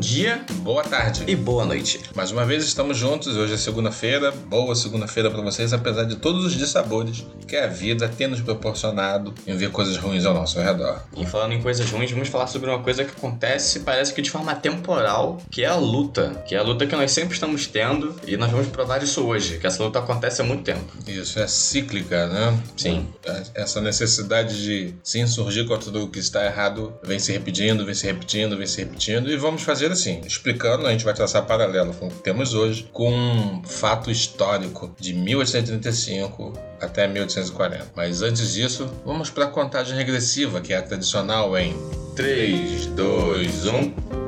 dia, boa tarde e boa noite. Mais uma vez estamos juntos, hoje é segunda-feira, boa segunda-feira para vocês, apesar de todos os dissabores que a vida tem nos proporcionado em ver coisas ruins ao nosso redor. E falando em coisas ruins, vamos falar sobre uma coisa que acontece, parece que de forma temporal, que é a luta. Que é a luta que nós sempre estamos tendo e nós vamos provar isso hoje, que essa luta acontece há muito tempo. Isso, é cíclica, né? Sim. Essa necessidade de se insurgir contra o que está errado vem se repetindo, vem se repetindo, vem se repetindo e vamos fazer assim, explicando, a gente vai traçar paralelo com o que temos hoje, com um fato histórico de 1835 até 1840. Mas antes disso, vamos para a contagem regressiva, que é a tradicional em 3, 2, 1.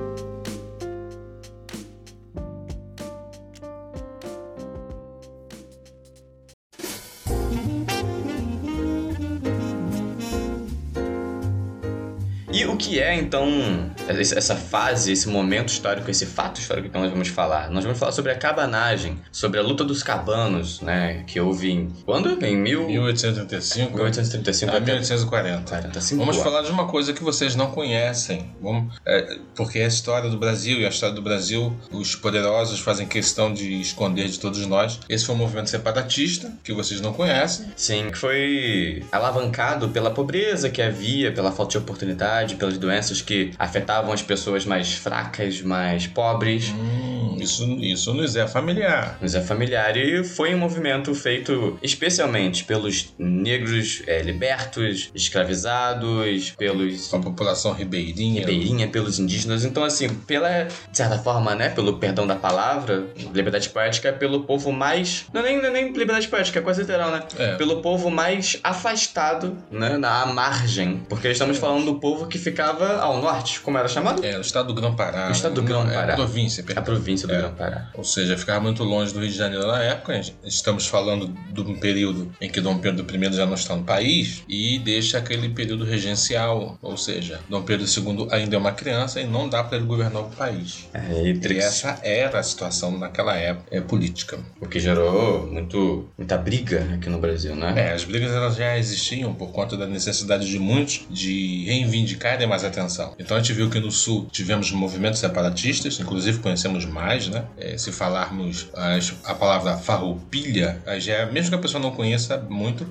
Que é então essa fase, esse momento histórico, esse fato histórico que nós vamos falar? Nós vamos falar sobre a cabanagem, sobre a luta dos cabanos, né? Que houve em. Quando? Em mil... 1835? 1835 a 1840. 45 vamos falar de uma coisa que vocês não conhecem. Vamos, é, porque é a história do Brasil e a história do Brasil, os poderosos fazem questão de esconder de todos nós. Esse foi um movimento separatista que vocês não conhecem. Sim, que foi alavancado pela pobreza que havia, pela falta de oportunidade, pelas doenças que afetavam as pessoas mais fracas, mais pobres. Hum, isso, isso nos é familiar. Nos é familiar. E foi um movimento feito especialmente pelos negros é, libertos, escravizados, pelos. A população ribeirinha. Ribeirinha, pelos indígenas. Então, assim, pela. De certa forma, né? Pelo perdão da palavra, liberdade poética é pelo povo mais. Não é nem, não é nem liberdade poética, é quase literal, né? É. Pelo povo mais afastado, né? Na margem. Porque estamos falando do povo que fica ficava ao norte, como era chamado? É, o estado do Grão-Pará. O estado do Grão-Pará. É, a província, perdão. A província do é. Ou seja, ficava muito longe do Rio de Janeiro na época. Estamos falando de um período em que Dom Pedro I já não está no país e deixa aquele período regencial. Ou seja, Dom Pedro II ainda é uma criança e não dá para ele governar o país. É, e, e essa era a situação naquela época é, política. O que gerou muito, muita briga aqui no Brasil, né? É, as brigas elas já existiam por conta da necessidade de muitos de reivindicar mais atenção. Então a gente viu que no Sul tivemos movimentos separatistas, inclusive conhecemos mais, né? É, se falarmos as, a palavra farroupilha, já é, mesmo que a pessoa não conheça muito,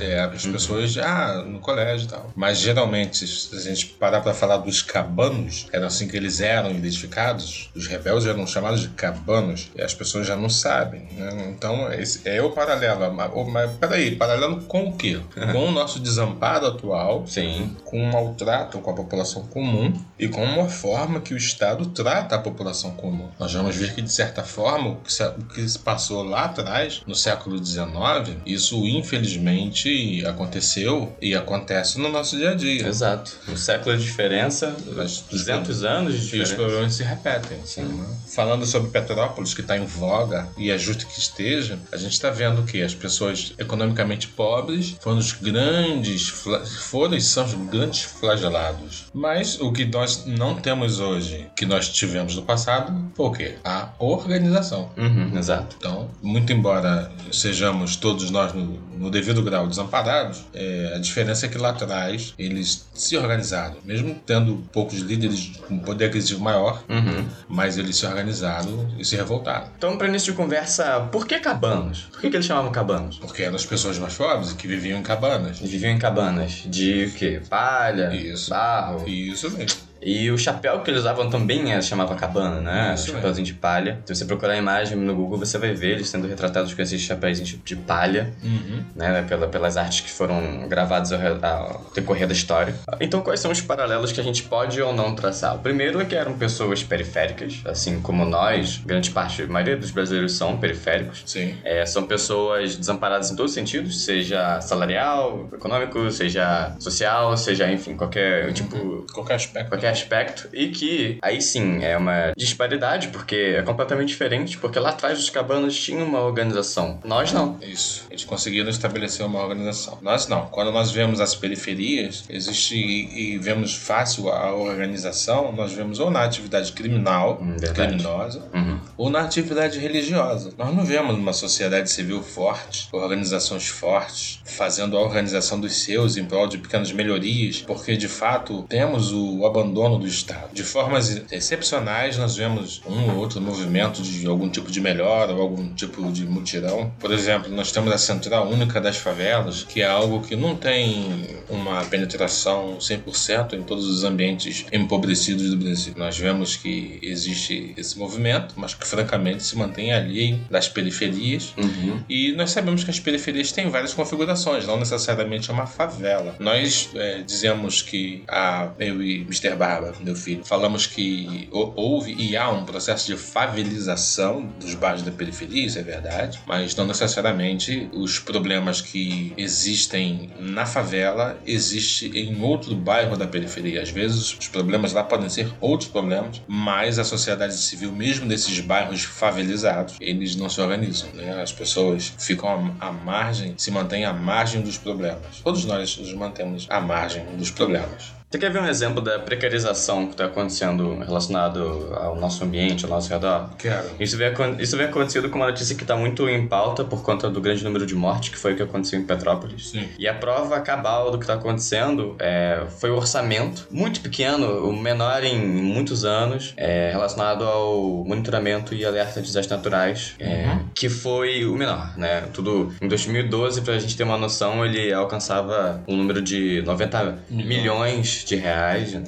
é, as uhum. pessoas já ah, no colégio e tal. Mas geralmente, se a gente parar para falar dos cabanos, eram assim que eles eram identificados, os rebeldes eram chamados de cabanos, e as pessoas já não sabem. Né? Então, esse é o paralelo. Mas peraí, paralelo com o quê? com o nosso desamparo atual, Sim. com uma tratam com a população comum e com uma forma que o Estado trata a população comum. Nós vamos ver que, de certa forma, o que se passou lá atrás, no século XIX, isso infelizmente aconteceu e acontece no nosso dia a dia. Exato. Um século de diferença, Mas, 200 anos de diferença. E os problemas se repetem. Né? Falando sobre Petrópolis, que está em voga e é justo que esteja, a gente está vendo que as pessoas economicamente pobres foram os grandes, foram e são os grandes flagelados. Mas o que nós não temos hoje, que nós tivemos no passado, o quê? A organização. Uhum, exato. Então, muito embora sejamos todos nós no, no devido grau desamparados, é, a diferença é que lá atrás eles se organizaram, mesmo tendo poucos líderes com poder aquisitivo maior, uhum. mas eles se organizaram e se revoltaram. Então, para início de conversa, por que cabanos? Por que, que eles chamavam cabanos? Porque eram as pessoas mais pobres que viviam em cabanas. Viviam em cabanas de quê? Palha, isso. Barro. Isso mesmo. E o chapéu que eles usavam também era, chamava cabana, né? Isso chapéuzinho de palha. Se você procurar a imagem no Google, você vai ver eles sendo retratados com esses chapéus de palha, uhum. né? Pela, pelas artes que foram gravadas ao, ao, decorrer da história. Então, quais são os paralelos que a gente pode ou não traçar? O primeiro é que eram pessoas periféricas, assim como nós, grande parte, a maioria dos brasileiros são periféricos. Sim. É, são pessoas desamparadas em todos os sentidos, seja salarial, econômico, seja social, seja, enfim, qualquer tipo... Qualquer aspecto. Qualquer aspecto e que aí sim é uma disparidade porque é completamente diferente porque lá atrás os cabanos tinham uma organização. Nós não. Isso. Eles conseguiram estabelecer uma organização. Nós não. Quando nós vemos as periferias existe e, e vemos fácil a organização nós vemos ou na atividade criminal hum, criminosa uhum. ou na atividade religiosa. Nós não vemos uma sociedade civil forte organizações fortes fazendo a organização dos seus em prol de pequenas melhorias porque de fato temos o abandono abandono do Estado. De formas excepcionais, nós vemos um ou outro movimento de algum tipo de melhora ou algum tipo de mutirão. Por exemplo, nós temos a Central Única das Favelas, que é algo que não tem uma penetração 100% em todos os ambientes empobrecidos do Brasil. Nós vemos que existe esse movimento, mas que francamente se mantém ali das periferias. Uhum. E nós sabemos que as periferias têm várias configurações, não necessariamente é uma favela. Nós é, dizemos que a, eu e Mr. Meu filho, falamos que houve e há um processo de favelização dos bairros da periferia, isso é verdade, mas não necessariamente os problemas que existem na favela existem em outro bairro da periferia. Às vezes os problemas lá podem ser outros problemas, mas a sociedade civil, mesmo desses bairros favelizados, eles não se organizam. Né? As pessoas ficam à margem, se mantêm à margem dos problemas. Todos nós nos mantemos à margem dos problemas. Você quer ver um exemplo da precarização que está acontecendo relacionado ao nosso ambiente, ao nosso redor? Quero. Isso vem, isso vem acontecido com uma notícia que está muito em pauta por conta do grande número de mortes, que foi o que aconteceu em Petrópolis. Sim. E a prova cabal do que está acontecendo é, foi o orçamento, muito pequeno, o menor em muitos anos, é, relacionado ao monitoramento e alerta de desastres naturais, é, uhum. que foi o menor, né? Tudo em 2012, para a gente ter uma noção, ele alcançava um número de 90 milhões de reais, né?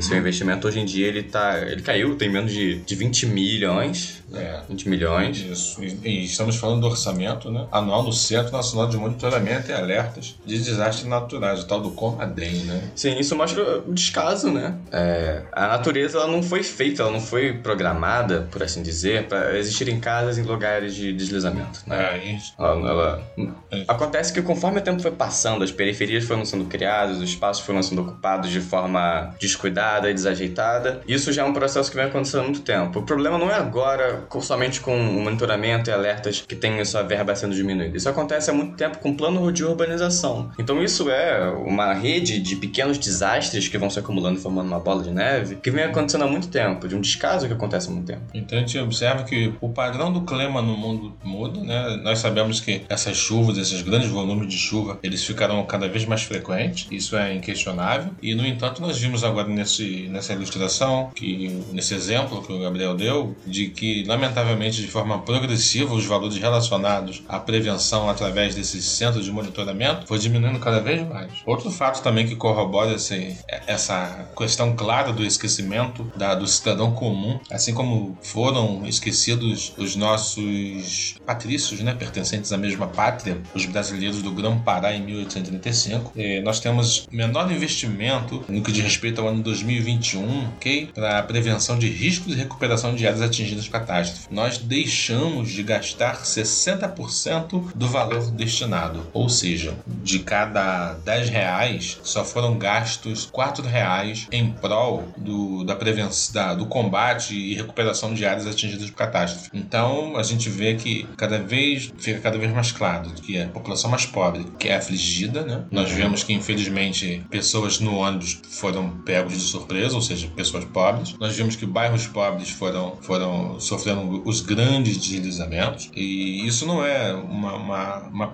Seu investimento hoje em dia ele tá. Ele caiu, tem menos de, de 20 milhões. É. 20 milhões. Isso. E, e, estamos falando do orçamento né, anual do Centro Nacional de Monitoramento e Alertas de Desastres Naturais, o tal do COMADEM, né? Sim, isso mostra o descaso, né? É, a natureza ela não foi feita, ela não foi programada, por assim dizer, para existir em casas em lugares de deslizamento. Né? É, isso. Ela, ela... É. Acontece que conforme o tempo foi passando, as periferias foram sendo criadas, os espaços foram sendo ocupados de forma descuidada e desajeitada. Isso já é um processo que vem acontecendo há muito tempo. O problema não é agora somente com o monitoramento e alertas que tem essa verba sendo diminuída. Isso acontece há muito tempo com o plano de urbanização. Então isso é uma rede de pequenos desastres que vão se acumulando formando uma bola de neve que vem acontecendo há muito tempo, de um descaso que acontece há muito tempo. Então a gente observa que o padrão do clima no mundo muda, né? Nós sabemos que essas chuvas, esses grandes volumes de chuva, eles ficarão cada vez mais frequentes, isso é inquestionável. E no no entanto, nós vimos agora nesse, nessa ilustração, que nesse exemplo que o Gabriel deu, de que, lamentavelmente, de forma progressiva, os valores relacionados à prevenção através desses centros de monitoramento foi diminuindo cada vez mais. Outro fato também que corrobora esse, essa questão clara do esquecimento da, do cidadão comum, assim como foram esquecidos os nossos patrícios, né, pertencentes à mesma pátria, os brasileiros do Grão-Pará em 1835, eh, nós temos menor investimento no que diz respeito ao ano 2021, ok? Para a prevenção de riscos e recuperação de áreas atingidas por catástrofe. Nós deixamos de gastar 60% do valor destinado, ou seja, de cada 10 reais só foram gastos 4 reais em prol do, da prevenção, da, do combate e recuperação de áreas atingidas por catástrofe. Então a gente vê que cada vez fica cada vez mais claro que a população mais pobre que é afligida, né? Nós vemos que infelizmente pessoas no ônibus foram pegos de surpresa, ou seja, pessoas pobres. Nós vimos que bairros pobres foram, foram sofrendo os grandes deslizamentos e isso não é uma, uma, uma,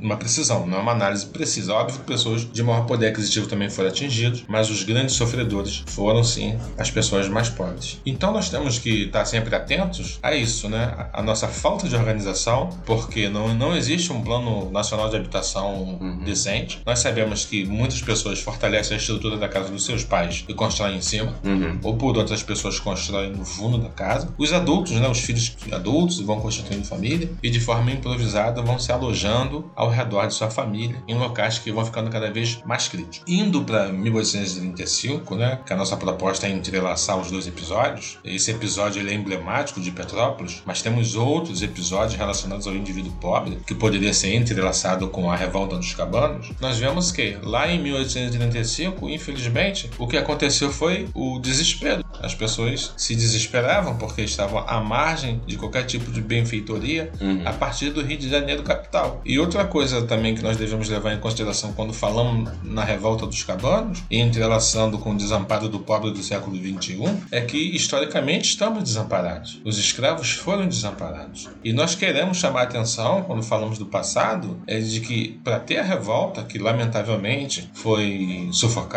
uma precisão, não é uma análise precisa. Óbvio que pessoas de maior poder aquisitivo também foram atingidas, mas os grandes sofredores foram sim as pessoas mais pobres. Então nós temos que estar sempre atentos a isso, né? A nossa falta de organização, porque não, não existe um plano nacional de habitação uhum. decente. Nós sabemos que muitas pessoas fortalecem a estrutura da casa dos seus pais e constroem em cima, uhum. ou por outras pessoas constroem no fundo da casa. Os adultos, né, os filhos adultos, vão constituindo família e de forma improvisada vão se alojando ao redor de sua família em locais que vão ficando cada vez mais críticos. Indo para 1835, né, que a nossa proposta é entrelaçar os dois episódios. Esse episódio ele é emblemático de Petrópolis, mas temos outros episódios relacionados ao indivíduo pobre que poderia ser entrelaçado com a revolta dos cabanos. Nós vemos que lá em 1835 infelizmente, o que aconteceu foi o desespero. As pessoas se desesperavam porque estavam à margem de qualquer tipo de benfeitoria uhum. a partir do Rio de Janeiro capital. E outra coisa também que nós devemos levar em consideração quando falamos na revolta dos cabanos, e entrelaçando com o desamparo do pobre do século XXI, é que historicamente estamos desamparados. Os escravos foram desamparados. E nós queremos chamar a atenção, quando falamos do passado, é de que para ter a revolta, que lamentavelmente foi sufocada,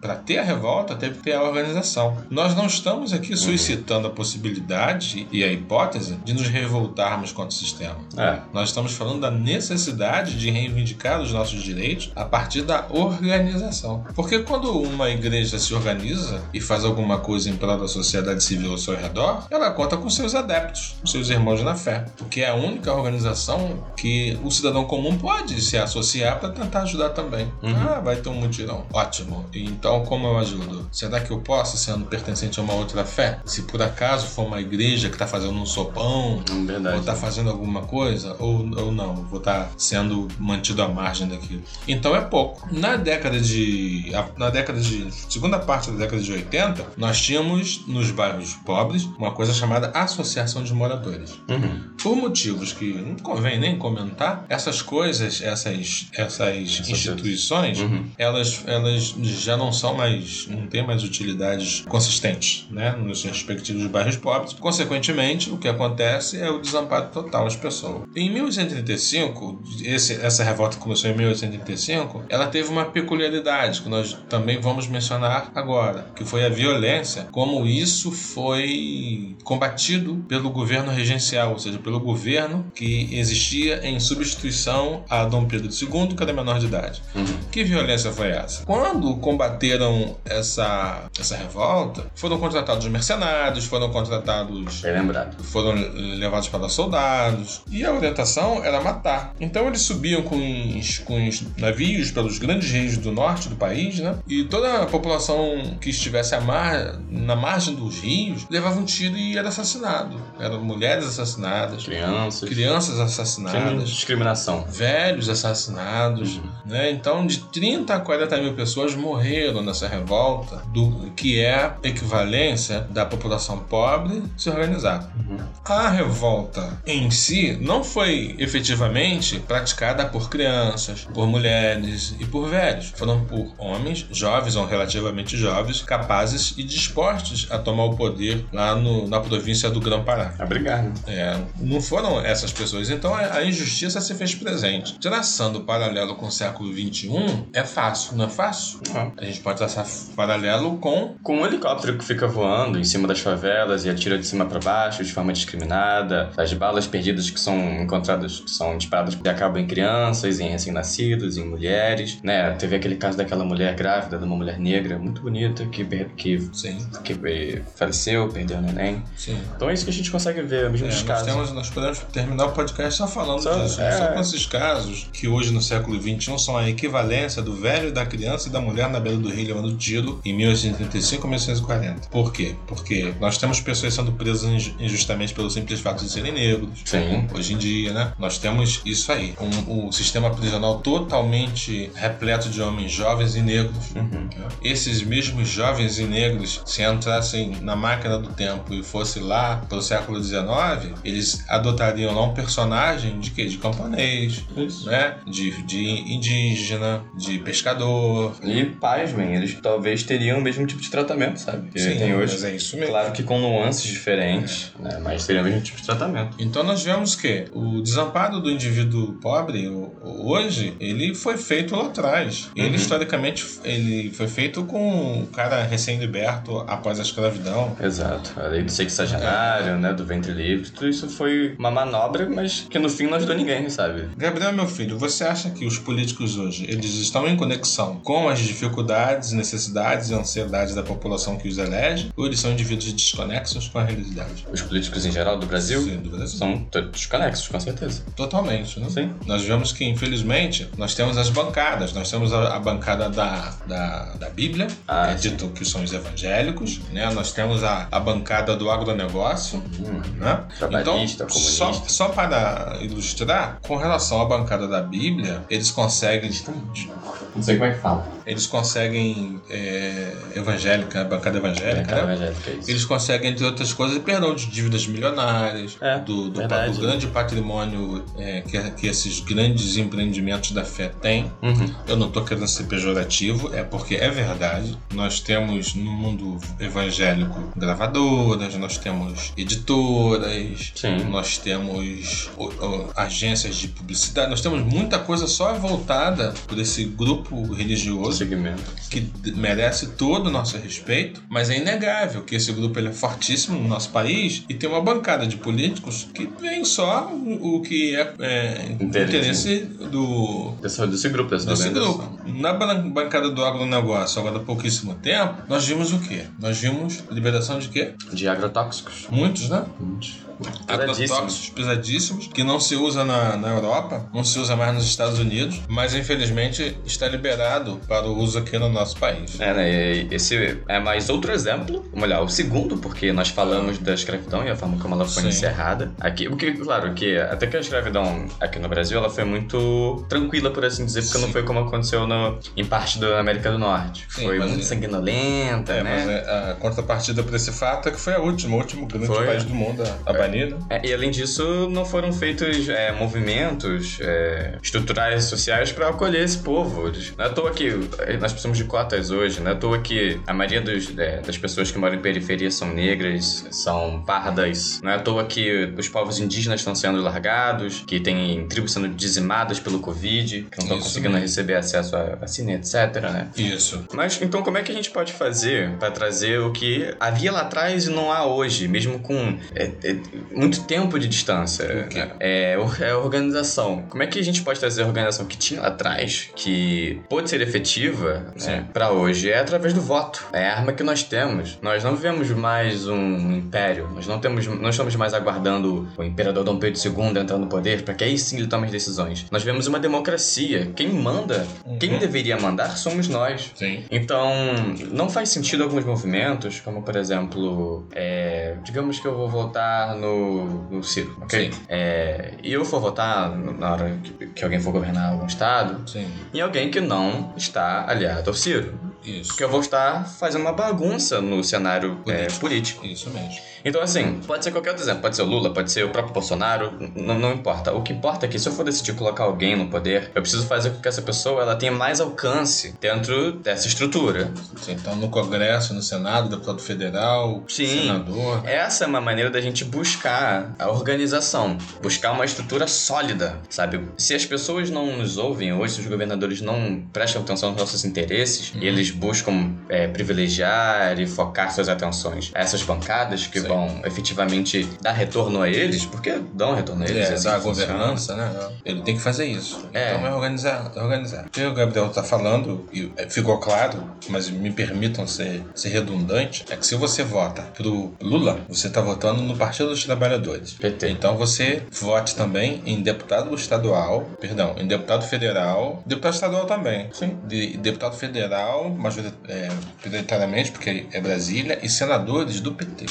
para ter a revolta teve que ter a organização. Nós não estamos aqui suscitando a possibilidade e a hipótese de nos revoltarmos contra o sistema. É. Nós estamos falando da necessidade de reivindicar os nossos direitos a partir da organização. Porque quando uma igreja se organiza e faz alguma coisa em prol da sociedade civil ao seu redor, ela conta com seus adeptos, com seus irmãos na fé. Porque é a única organização que o cidadão comum pode se associar para tentar ajudar também. Uhum. Ah, vai ter um mutirão. Ótimo. Então, como eu ajudo? Será que eu posso, sendo pertencente a uma outra fé? Se por acaso for uma igreja que está fazendo um sopão, Verdade, ou está fazendo alguma coisa, ou, ou não, vou estar tá sendo mantido à margem daquilo. Então é pouco. Na década de. Na década de. segunda parte da década de 80, nós tínhamos nos bairros pobres uma coisa chamada Associação de Moradores. Uhum. Por motivos que não convém nem comentar, essas coisas, essas, essas instituições, uhum. elas, elas já não são mais. não têm mais utilidades consistentes, né? Nos respectivos bairros pobres. Consequentemente, o que acontece é o desamparo total às pessoas. Em 1835, esse, essa revolta começou em 1835, ela teve uma peculiaridade que nós também vamos mencionar agora, que foi a violência, como isso foi combatido pelo governo regencial, ou seja, pelo governo que existia em substituição a Dom Pedro II, que era menor de idade. Uhum. Que violência foi essa? Quando combateram essa, essa revolta, foram contratados mercenários, foram contratados. Bem lembrado. Foram levados para soldados. E a orientação era matar. Então eles subiam com os, com os navios pelos grandes rios do norte do país, né? E toda a população que estivesse mar, na margem dos rios levava um tiro e era assassinado. Eram mulheres assassinadas, crianças, crianças assassinadas, discriminação, velhos assassinados, uhum. né? Então de 30 a 40 mil pessoas morreram nessa revolta, do que é a equivalência da população pobre se organizar. Uhum. A revolta em si não foi efetivamente praticada por crianças, por mulheres e por velhos. Foram por homens jovens ou relativamente jovens, capazes e dispostos a tomar o poder lá no, na província do Grão-Pará. A brigar, né? É, não foram essas pessoas. Então a, injustiça se fez presente. Traçando paralelo com o século XXI, é fácil, não é fácil? Uhum. A gente pode traçar paralelo com. Com um helicóptero que fica voando em cima das favelas e atira de cima para baixo de forma discriminada, as balas perdidas que são encontradas, que são disparadas e acabam em crianças, em recém-nascidos, em mulheres, né? Teve aquele caso daquela mulher grávida, de uma mulher negra muito bonita que, que, Sim. que faleceu, perdeu o neném. Sim. Então é isso que a gente consegue ver, mesmo é, casos. Temos, nós podemos terminar o podcast só falando só, disso. É... Só com esses casos que hoje no século XXI são a equivalência do velho, da criança e da mulher na beira do rio levando tiro em 1835 e 1840. Por quê? Porque nós temos pessoas sendo presas injustamente pelo simples fato de serem negros. Sim. Hoje em dia, né? Nós temos isso aí. Um, um sistema prisional totalmente repleto de homens jovens e negros. Uhum. Esses mesmos jovens e negros, se entrassem na máquina do tempo e fosse lá pelo século XIX, eles adotariam lá um personagem de quê? De camponês, isso. né? De, de indígena, de pescador. E, pasmem, eles talvez teriam o mesmo tipo de tratamento, sabe? Que Sim, tem hoje. mas é isso mesmo. Claro que com nuances diferentes, é. né? Mas teriam o mesmo tipo de tratamento. Então nós vemos que o desamparo do indivíduo pobre hoje, ele foi feito lá atrás. Ele, uhum. historicamente, ele foi feito com o cara recém-liberto após a escravidão. Exato. A lei do sexagenário, é. né? Do ventre livre. Tudo isso foi uma manobra, mas que no fim não ajudou ninguém, sabe? Gabriel, meu filho, você acha que os políticos hoje, eles estão em conexão com as dificuldades, necessidades e ansiedades da população que os elege? Ou eles são indivíduos desconexos com a realidade? Os políticos em geral do Brasil? Sim, do Brasil. São desconexos, com certeza. Totalmente, né? Sim. Nós vemos que, infelizmente, nós temos as bancadas. Nós temos a, a bancada da, da, da Bíblia, ah, é dito que são os evangélicos, né? Nós temos a, a bancada do agronegócio, uhum. né? Então, só, só para ilustrar, com relação à bancada da Bíblia, eles conseguem Não sei como é que fala. Eles conseguem. É, evangélica, bancada evangélica. Bancada né? evangélica, é isso. Eles conseguem, entre outras coisas, perdão de dívidas milionárias, é, do, do, verdade, do grande patrimônio é, que, que esses grandes empreendimentos da fé têm. Uhum. Eu não estou querendo ser pejorativo, é porque é verdade. Nós temos no mundo evangélico gravadoras, nós temos editoras, Sim. nós temos agências de publicidade, nós temos muita coisa só voltada por esse grupo religioso Segmento. que merece todo o nosso respeito, mas é inegável que esse grupo ele é fortíssimo no nosso país e tem uma bancada de políticos que vem só o que é, é interesse do desse, desse grupo, dessa desse grupo. Na bancada do agronegócio, agora há pouquíssimo tempo, nós vimos o quê? Nós vimos liberação de quê? De agrotóxicos. Muitos, né? Muitos agrotóxicos pesadíssimos, que não se usa na, na Europa, não se usa mais nos Estados Unidos, mas infelizmente está liberado para o uso aqui no nosso país. É, né? Esse é mais outro exemplo, vamos olhar, o segundo, porque nós falamos da escravidão e a forma como ela foi Sim. encerrada. Aqui, porque, claro, que até que a escravidão aqui no Brasil ela foi muito tranquila, por assim dizer, porque Sim. não foi como aconteceu no, em parte da América do Norte. Sim, foi muito é... sanguinolenta, é, né? Mas é, a contrapartida para esse fato é que foi a última, o último grande foi. país do mundo a, a é. banido. É, e além disso, não foram feitos é, movimentos estruturais sociais para acolher esse povo. Não é à toa que nós precisamos de cotas hoje, não é à toa que a maioria dos, é, das pessoas que moram em periferia são negras, são pardas. Não é à toa que os povos indígenas estão sendo largados, que tem tribos sendo dizimadas pelo Covid, que não estão conseguindo receber acesso à vacina, etc. Né? Isso. Mas então, como é que a gente pode fazer para trazer o que havia lá atrás e não há hoje, mesmo com é, é, muito tempo de distância. É, é a organização. Como é que a gente pode trazer a organização que tinha lá atrás, que pode ser efetiva né, para hoje? É através do voto. É a arma que nós temos. Nós não vivemos mais um império. Nós não temos, não estamos mais aguardando o imperador Dom Pedro II entrar no poder para que aí sim ele tome as decisões. Nós vivemos uma democracia. Quem manda, uhum. quem deveria mandar somos nós. Sim. Então, não faz sentido alguns movimentos, como por exemplo, é, digamos que eu vou votar no no, Ciro, ok? É, e eu for votar na hora que, que, alguém for governar algum estado Sim. em alguém que não está aliado ao Ciro. Isso. Porque eu vou estar fazendo uma bagunça no cenário político. É, político. Isso mesmo. Então, assim, pode ser qualquer outro exemplo. Pode ser o Lula, pode ser o próprio Bolsonaro. Não, importa. O que importa é que se eu for decidir colocar alguém no poder, eu preciso fazer com que essa pessoa ela tenha mais alcance dentro dessa estrutura. Então, no Congresso, no Senado, deputado federal, Sim. senador. Essa é uma maneira da gente buscar a organização, buscar uma estrutura sólida, sabe? Se as pessoas não nos ouvem hoje, se os governadores não prestam atenção nos nossos interesses uhum. e eles buscam é, privilegiar e focar suas atenções a essas bancadas que Sim. vão efetivamente dar retorno a eles, porque dão retorno a eles. É, assim a governança, né? Ele tem que fazer isso. É. Então é organizar, é organizar. O que o Gabriel está falando, e é, ficou claro, mas me permitam ser, ser redundante, é que se você vota pro Lula, você está votando no Partido dos Trabalhadores. PT. Então você vote também em deputado estadual, perdão, em deputado federal, deputado estadual também. Sim. De, deputado federal, majoritariamente, porque é Brasília, e senadores do PT.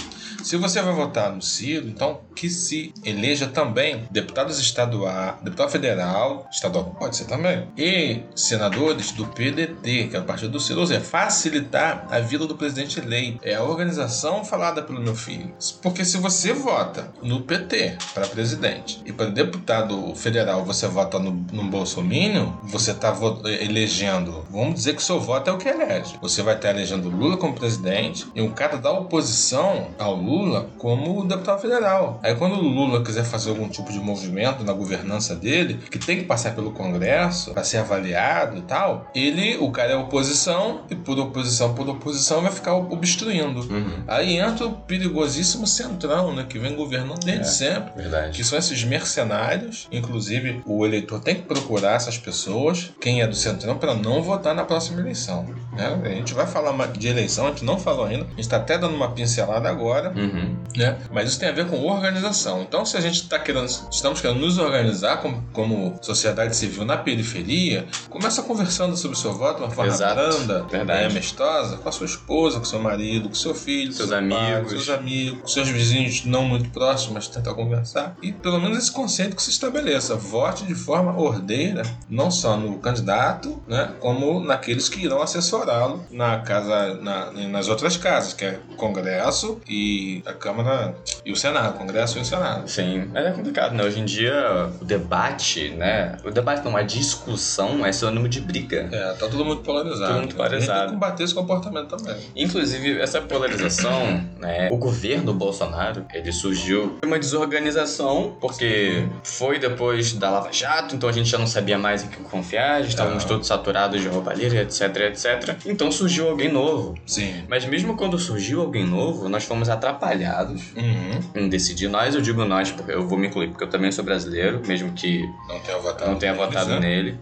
Se você vai votar no Ciro, então que se eleja também deputados estaduais, deputado federal, estadual pode ser também, e senadores do PDT, que é o partido do Ciro, seja, facilitar a vida do presidente eleito. É a organização falada pelo meu filho. Porque se você vota no PT para presidente e para deputado federal você vota no, no Bolsonaro, você está elegendo, vamos dizer que seu voto é o que elege. Você vai estar elegendo Lula como presidente e um cara da oposição ao Lula Lula como deputado federal. Aí quando o Lula quiser fazer algum tipo de movimento na governança dele, que tem que passar pelo Congresso para ser avaliado e tal, ele, o cara é oposição e por oposição por oposição vai ficar obstruindo. Uhum. Aí entra o perigosíssimo centrão, né, que vem governando desde é, sempre. Verdade. Que são esses mercenários, inclusive o eleitor tem que procurar essas pessoas, quem é do centrão, para não votar na próxima eleição. Né? A gente vai falar de eleição, a gente não falou ainda, a gente está até dando uma pincelada agora, Uhum. né? Mas isso tem a ver com organização. Então, se a gente está querendo, estamos querendo nos organizar como, como sociedade civil na periferia, começa conversando sobre o seu voto de uma forma Exato. branda, né, amistosa, com a sua esposa, com seu marido, com seu filho, Seus seu pai, amigos. seus amigos, com seus vizinhos não muito próximos, mas tentar conversar. E pelo menos esse conceito que se estabeleça. Vote de forma ordeira, não só no candidato, né, como naqueles que irão assessorá-lo na casa, na- nas outras casas, que é o Congresso e a Câmara e o Senado, Congresso e o Senado. Sim, mas é complicado, né? Hoje em dia, o debate, né? O debate não, a discussão é sinônimo de briga. É, tá todo mundo polarizado. Todo mundo polarizado. Tem que combater esse comportamento também. Inclusive, essa polarização, né? O governo Bolsonaro, ele surgiu de uma desorganização, porque foi depois da Lava Jato, então a gente já não sabia mais em que confiar, já estávamos Ah. todos saturados de roubalheira, etc, etc. Então surgiu alguém novo. Sim. Mas mesmo quando surgiu alguém novo, nós fomos atrapalhados Uhum. em decidir. Nós, eu digo nós, porque eu vou me incluir, porque eu também sou brasileiro, mesmo que Não tenha votado. não tenha votado né? nele.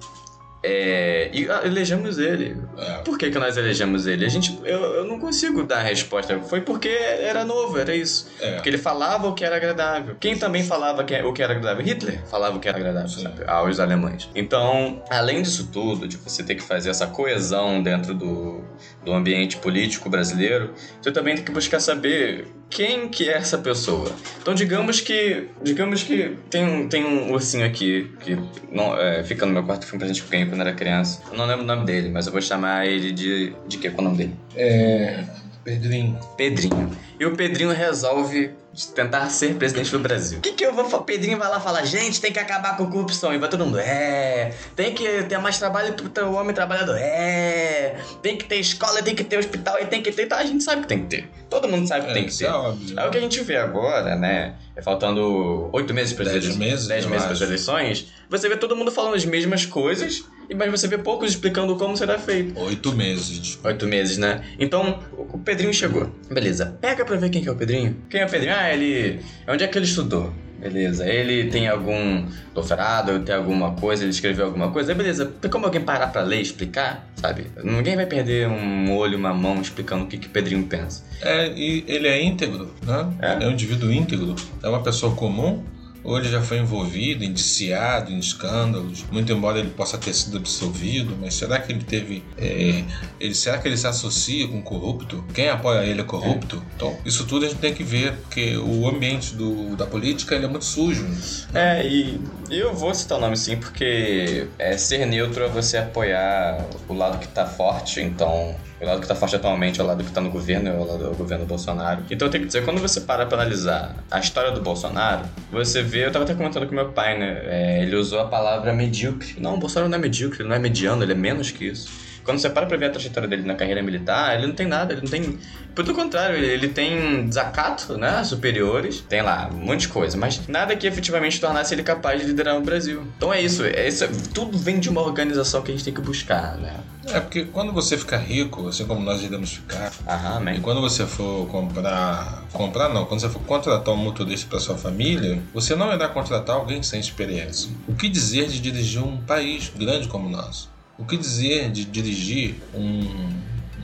É, e ah, elegemos ele. É. Por que, que nós elegemos ele? A gente, eu, eu não consigo dar a resposta. Foi porque era novo, era isso. É. Porque ele falava o que era agradável. Quem também falava que, o que era agradável? Hitler falava o que era agradável, sabe? Aos alemães. Então, além disso tudo, de você ter que fazer essa coesão dentro do, do ambiente político brasileiro, você também tem que buscar saber quem que é essa pessoa. Então, digamos que, digamos que tem um, tem um ursinho aqui que não, é, fica no meu quarto, foi presente que eu ganhei quando era criança. Eu não lembro o nome dele, mas eu vou chamar ele de. De quê? Qual é o nome dele? É. Pedrinho. Pedrinho. E o Pedrinho resolve tentar ser presidente do Brasil. O que, que eu vou falar? Pedrinho vai lá falar, gente, tem que acabar com a corrupção. E vai todo mundo, é. Tem que ter mais trabalho pro homem trabalhador. É. Tem que ter escola, tem que ter hospital e tem que ter. Tá, a gente sabe que tem que ter. Todo mundo sabe que É, tem que isso ter. é óbvio. Aí o que a gente vê agora, né? É faltando oito meses para as Dez eleições. meses, Dez meses para as eleições. Você vê todo mundo falando as mesmas coisas, mas você vê poucos explicando como será feito. Oito meses. Oito meses, né? Então, o Pedrinho chegou. Beleza. Pega pra ver quem que é o Pedrinho. Quem é o Pedrinho? Ah, ele. Onde é que ele estudou? Beleza. Ele tem algum doutorado, tem alguma coisa, ele escreveu alguma coisa. Beleza. Tem como alguém parar pra ler e explicar? Sabe? Ninguém vai perder um olho, uma mão explicando o que, que o Pedrinho pensa. É, e ele é íntegro, né? É. É um indivíduo íntegro. É uma pessoa comum. Ou ele já foi envolvido, indiciado em escândalos, muito embora ele possa ter sido absolvido, mas será que ele teve. é, ele, será que ele se associa com corrupto? Quem apoia ele é corrupto? Então, isso tudo a gente tem que ver, porque o ambiente do, da política ele é muito sujo. É, e eu vou citar o nome sim, porque é, ser neutro é você apoiar o lado que tá forte, então. O lado que tá forte atualmente é o lado que tá no governo, é o lado do governo Bolsonaro. Então eu tenho que dizer, quando você para pra analisar a história do Bolsonaro, você vê, eu tava até comentando com meu pai, né? é, ele usou a palavra medíocre. Não, o Bolsonaro não é medíocre, ele não é mediano, ele é menos que isso. Quando você para pra ver a trajetória dele na carreira militar, ele não tem nada, ele não tem. Pelo contrário, ele, tem desacato, né? Superiores, tem lá um monte de coisa, mas nada que efetivamente tornasse ele capaz de liderar o Brasil. Então é isso, é isso tudo vem de uma organização que a gente tem que buscar, né? É, porque quando você fica rico, assim como nós iremos ficar, Aham, E quando você for comprar. Comprar não, quando você for contratar um motorista para sua família, você não irá contratar alguém sem experiência. O que dizer de dirigir um país grande como o nosso? O que dizer de dirigir um,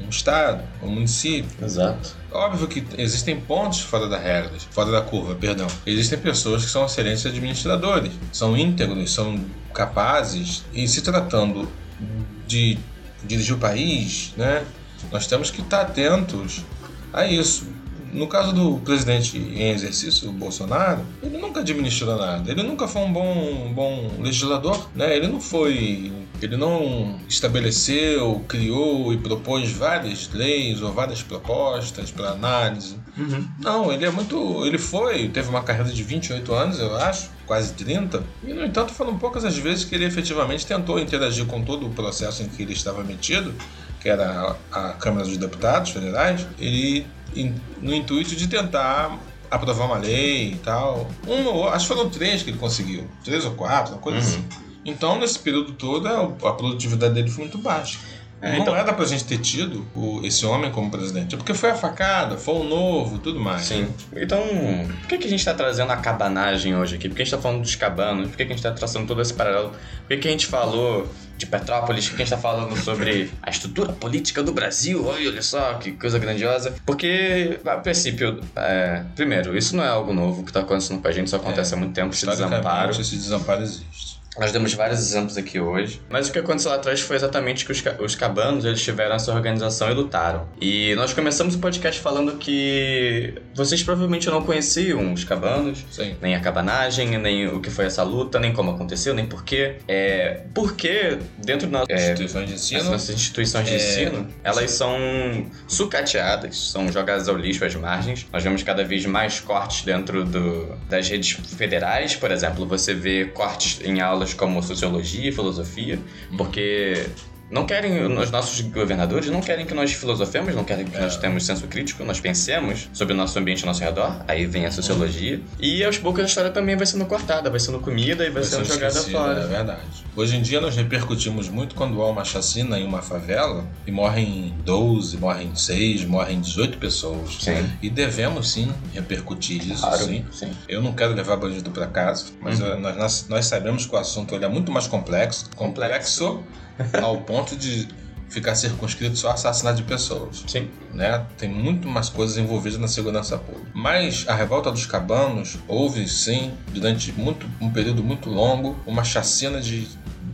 um estado, um município? Exato. Óbvio que existem pontos fora da regra, fora da curva, perdão. Existem pessoas que são excelentes administradores, são íntegros, são capazes, e se tratando de dirigir o país, né, nós temos que estar atentos a isso. No caso do presidente em exercício, o Bolsonaro, ele nunca administrou nada. Ele nunca foi um bom, um bom legislador, né? Ele não foi, ele não estabeleceu, criou e propôs várias leis ou várias propostas para análise. Uhum. Não, ele é muito. Ele foi, teve uma carreira de 28 anos, eu acho, quase 30. E, no entanto, foram poucas as vezes que ele efetivamente tentou interagir com todo o processo em que ele estava metido, que era a, a Câmara dos Deputados Federais, ele, in- no intuito de tentar aprovar uma lei e tal. Um, ou- acho que foram três que ele conseguiu. Três ou quatro, uma coisa Uhum. assim. Então, nesse período todo, a a produtividade dele foi muito baixa. É, não então- era pra gente ter tido o- esse homem como presidente. É porque foi a facada, foi o novo, tudo mais. Sim. Então, por que, que a gente tá trazendo a cabanagem hoje aqui? Por que a gente tá falando dos cabanos? Por que, que a gente tá traçando todo esse paralelo? Por que, que a gente falou de Petrópolis, que a gente tá falando sobre a estrutura política do Brasil. Olha só que coisa grandiosa. Porque, a princípio, é, primeiro, isso não é algo novo que tá acontecendo com a gente, isso acontece é, há muito tempo, esse desamparo. Esse desamparo existe. Nós demos vários exemplos aqui hoje, mas o que aconteceu lá atrás foi exatamente que os, os cabanos eles tiveram essa organização e lutaram. E nós começamos o podcast falando que vocês provavelmente não conheciam os cabanos, Sim. nem a cabanagem, nem o que foi essa luta, nem como aconteceu, nem porquê. É, porque dentro das é, instituições de ensino, nossas instituições de é, ensino, elas são sucateadas, são jogadas ao lixo às margens. Nós vemos cada vez mais cortes dentro do, das redes federais, por exemplo, você vê cortes em aulas como sociologia e filosofia, porque não querem, os nossos governadores não querem que nós filosofemos, não querem que é. nós tenhamos senso crítico, nós pensemos sobre o nosso ambiente ao nosso redor. Aí vem a sociologia. E aos poucos a história também vai sendo cortada, vai sendo comida e vai, vai sendo jogada fora. É verdade. Hoje em dia nós repercutimos muito quando há uma chacina em uma favela e morrem 12, morrem 6, morrem 18 pessoas. Sim. E devemos sim repercutir isso, claro, sim. sim. Eu não quero levar bandido para casa, mas uhum. nós, nós, nós, sabemos que o assunto é muito mais complexo. Complexo ao ponto de ficar circunscrito só a assassinato de pessoas. Sim. Né? Tem muito mais coisas envolvidas na segurança pública. Mas a revolta dos cabanos houve sim, durante muito, um período muito longo, uma chacina de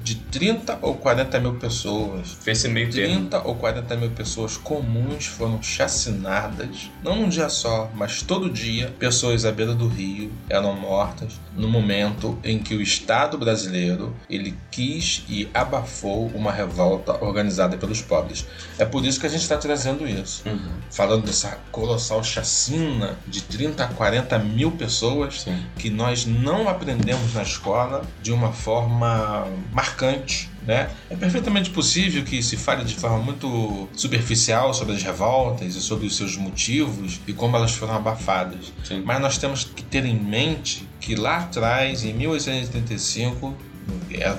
de 30 ou 40 mil pessoas. Fez esse meio 30 termo. ou 40 mil pessoas comuns foram chacinadas, não um dia só, mas todo dia. Pessoas à beira do rio eram mortas no momento em que o Estado brasileiro ele quis e abafou uma revolta organizada pelos pobres. É por isso que a gente está trazendo isso. Uhum. Falando dessa colossal chacina de 30 a 40 mil pessoas Sim. que nós não aprendemos na escola de uma forma marcante marcante. Né? É perfeitamente possível que se fale de forma muito superficial sobre as revoltas e sobre os seus motivos e como elas foram abafadas. Sim. Mas nós temos que ter em mente que lá atrás, em 1885, é,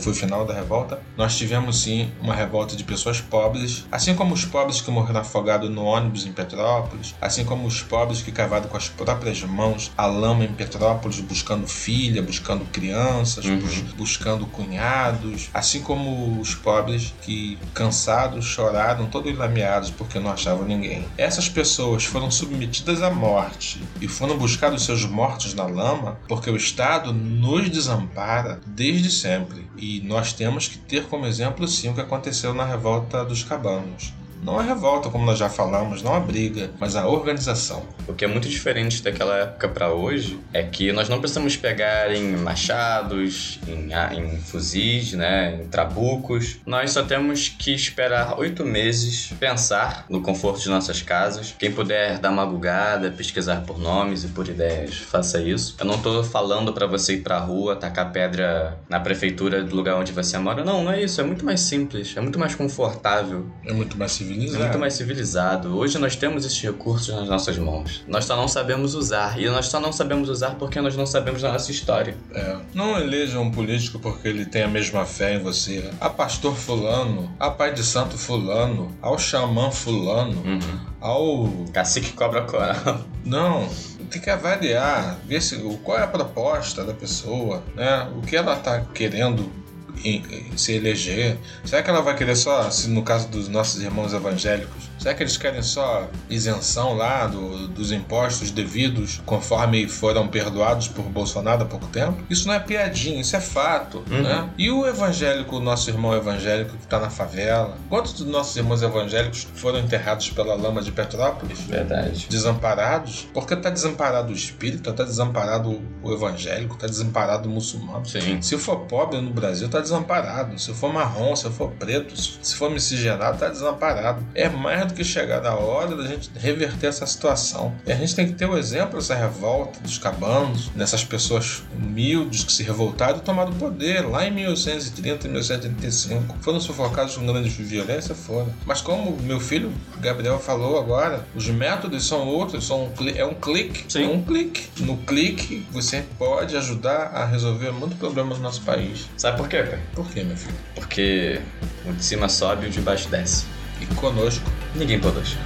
foi o final da revolta, nós tivemos sim uma revolta de pessoas pobres, assim como os pobres que morreram afogados no ônibus em Petrópolis, assim como os pobres que cavaram com as próprias mãos a lama em Petrópolis buscando filha, buscando crianças, uhum. buscando cunhados, assim como os pobres que cansados choraram todos lameados porque não achavam ninguém. Essas pessoas foram submetidas à morte e foram buscar os seus mortos na lama porque o Estado nos desampara desde sempre sempre. E nós temos que ter como exemplo, sim, o que aconteceu na revolta dos cabanos. Não a revolta, como nós já falamos, não a briga, mas a organização. O que é muito diferente daquela época para hoje é que nós não precisamos pegar em machados, em, em fuzis, né, em trabucos. Nós só temos que esperar oito meses, pensar no conforto de nossas casas. Quem puder dar uma bugada, pesquisar por nomes e por ideias, faça isso. Eu não tô falando para você ir pra rua, tacar pedra na prefeitura do lugar onde você mora. Não, não é isso. É muito mais simples, é muito mais confortável. É muito mais civil civilizado. Muito mais civilizado. Hoje nós temos esses recursos nas nossas mãos. Nós só não sabemos usar. E nós só não sabemos usar porque nós não sabemos da nossa história. É. Não eleja um político porque ele tem a mesma fé em você. A pastor fulano, a pai de santo fulano, ao xamã fulano, uhum. ao... Cacique cobra coral. Não, tem que avaliar, ver se, qual é a proposta da pessoa, né? O que ela está querendo em, se eleger? Será que ela vai querer só, se no caso dos nossos irmãos evangélicos, Será que eles querem só isenção lá do, dos impostos devidos conforme foram perdoados por Bolsonaro há pouco tempo? Isso não é piadinha, isso é fato. Uhum. Né? E o evangélico, o nosso irmão evangélico que está na favela? Quantos dos nossos irmãos evangélicos foram enterrados pela lama de Petrópolis? Verdade. Desamparados? Porque está desamparado o espírito, está desamparado o evangélico, está desamparado o muçulmano. Sim. Se for pobre no Brasil, está desamparado. Se for marrom, se for preto, se for miscigenado, está desamparado. É mais do que chegar a hora da gente reverter essa situação. E a gente tem que ter o exemplo dessa revolta dos cabanos, dessas pessoas humildes que se revoltaram e tomaram o poder lá em 1830, 1835. Foram sufocados com grande violência? Foram. Mas como meu filho Gabriel falou agora, os métodos são outros, são um é um clique. Sim. É um clique. No clique, você pode ajudar a resolver muito problema no nosso país. Sabe por quê, pai? Por quê, meu filho? Porque o de cima sobe e o de baixo desce. E conosco ninguém produz.